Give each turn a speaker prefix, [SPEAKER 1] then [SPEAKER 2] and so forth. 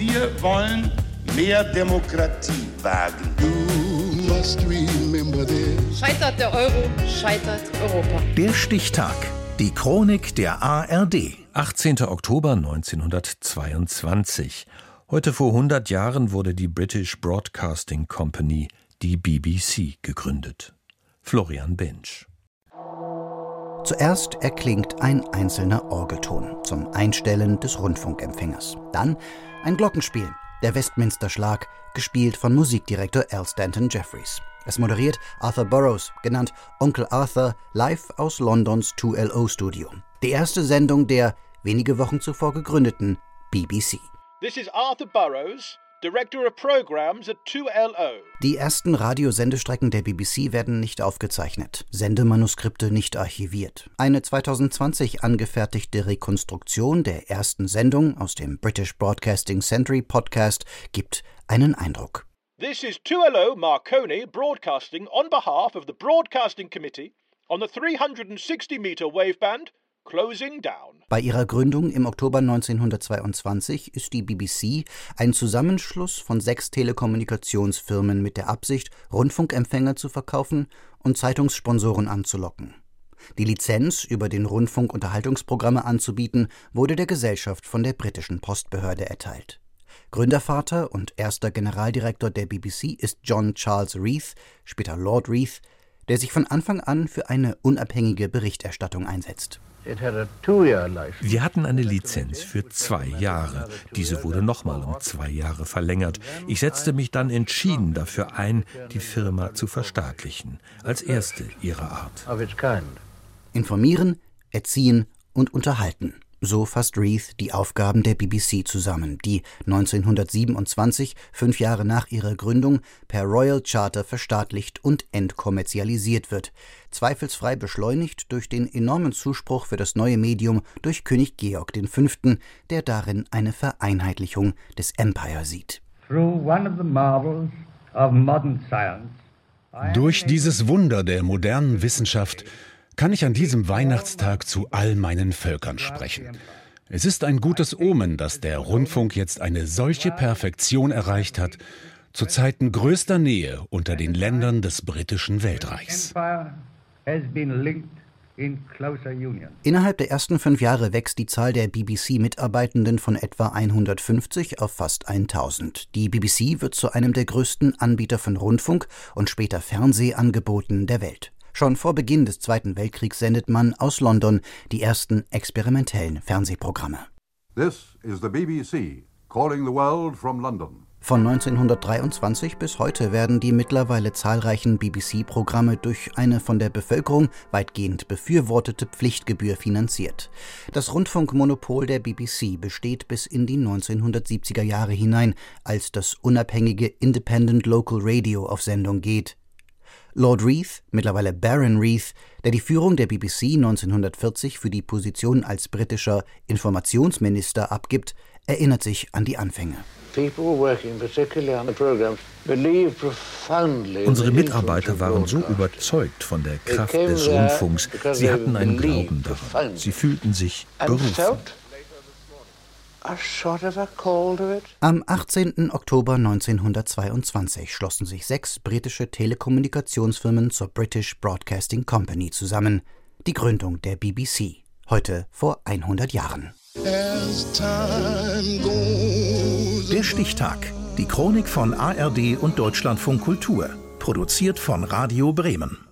[SPEAKER 1] Wir wollen mehr Demokratie wagen.
[SPEAKER 2] Scheitert der Euro, scheitert Europa.
[SPEAKER 3] Der Stichtag. Die Chronik der ARD.
[SPEAKER 4] 18. Oktober 1922. Heute vor 100 Jahren wurde die British Broadcasting Company, die BBC, gegründet. Florian Bench.
[SPEAKER 5] Zuerst erklingt ein einzelner Orgelton zum Einstellen des Rundfunkempfängers. Dann ein Glockenspiel, der Westminster-Schlag, gespielt von Musikdirektor Al Stanton Jeffries. Es moderiert Arthur Burroughs, genannt Onkel Arthur, live aus Londons 2LO-Studio. Die erste Sendung der wenige Wochen zuvor gegründeten BBC.
[SPEAKER 6] This is Arthur Burroughs, Director of Programs at 2LO.
[SPEAKER 5] Die ersten Radiosendestrecken der BBC werden nicht aufgezeichnet, Sendemanuskripte nicht archiviert. Eine 2020 angefertigte Rekonstruktion der ersten Sendung aus dem British Broadcasting Century Podcast gibt einen Eindruck.
[SPEAKER 6] This is 2LO Marconi broadcasting on behalf of the Broadcasting Committee on the 360 meter waveband.
[SPEAKER 5] Bei ihrer Gründung im Oktober 1922 ist die BBC ein Zusammenschluss von sechs Telekommunikationsfirmen mit der Absicht, Rundfunkempfänger zu verkaufen und Zeitungssponsoren anzulocken. Die Lizenz, über den Rundfunk Unterhaltungsprogramme anzubieten, wurde der Gesellschaft von der britischen Postbehörde erteilt. Gründervater und erster Generaldirektor der BBC ist John Charles Reith, später Lord Reith, der sich von Anfang an für eine unabhängige Berichterstattung einsetzt.
[SPEAKER 4] Wir hatten eine Lizenz für zwei Jahre. Diese wurde nochmal um zwei Jahre verlängert. Ich setzte mich dann entschieden dafür ein, die Firma zu verstaatlichen, als erste ihrer Art.
[SPEAKER 5] Informieren, erziehen und unterhalten. So fasst Reith die Aufgaben der BBC zusammen, die 1927, fünf Jahre nach ihrer Gründung, per Royal Charter verstaatlicht und entkommerzialisiert wird, zweifelsfrei beschleunigt durch den enormen Zuspruch für das neue Medium durch König Georg V., der darin eine Vereinheitlichung des Empire sieht.
[SPEAKER 7] Durch dieses Wunder der modernen Wissenschaft kann ich an diesem Weihnachtstag zu all meinen Völkern sprechen. Es ist ein gutes Omen, dass der Rundfunk jetzt eine solche Perfektion erreicht hat, zu Zeiten größter Nähe unter den Ländern des britischen Weltreichs.
[SPEAKER 5] Innerhalb der ersten fünf Jahre wächst die Zahl der BBC-Mitarbeitenden von etwa 150 auf fast 1000. Die BBC wird zu einem der größten Anbieter von Rundfunk und später Fernsehangeboten der Welt. Schon vor Beginn des Zweiten Weltkriegs sendet man aus London die ersten experimentellen Fernsehprogramme.
[SPEAKER 8] This is the BBC calling the world from London.
[SPEAKER 5] Von 1923 bis heute werden die mittlerweile zahlreichen BBC-Programme durch eine von der Bevölkerung weitgehend befürwortete Pflichtgebühr finanziert. Das Rundfunkmonopol der BBC besteht bis in die 1970er Jahre hinein, als das unabhängige Independent Local Radio auf Sendung geht. Lord Reith, mittlerweile Baron Reith, der die Führung der BBC 1940 für die Position als britischer Informationsminister abgibt, erinnert sich an die Anfänge.
[SPEAKER 4] Unsere Mitarbeiter waren so überzeugt von der Kraft des Rundfunks, sie hatten einen Glauben daran, sie fühlten sich berufen.
[SPEAKER 5] Am 18. Oktober 1922 schlossen sich sechs britische Telekommunikationsfirmen zur British Broadcasting Company zusammen. Die Gründung der BBC. Heute vor 100 Jahren.
[SPEAKER 3] Der Stichtag. Die Chronik von ARD und Deutschlandfunk Kultur. Produziert von Radio Bremen.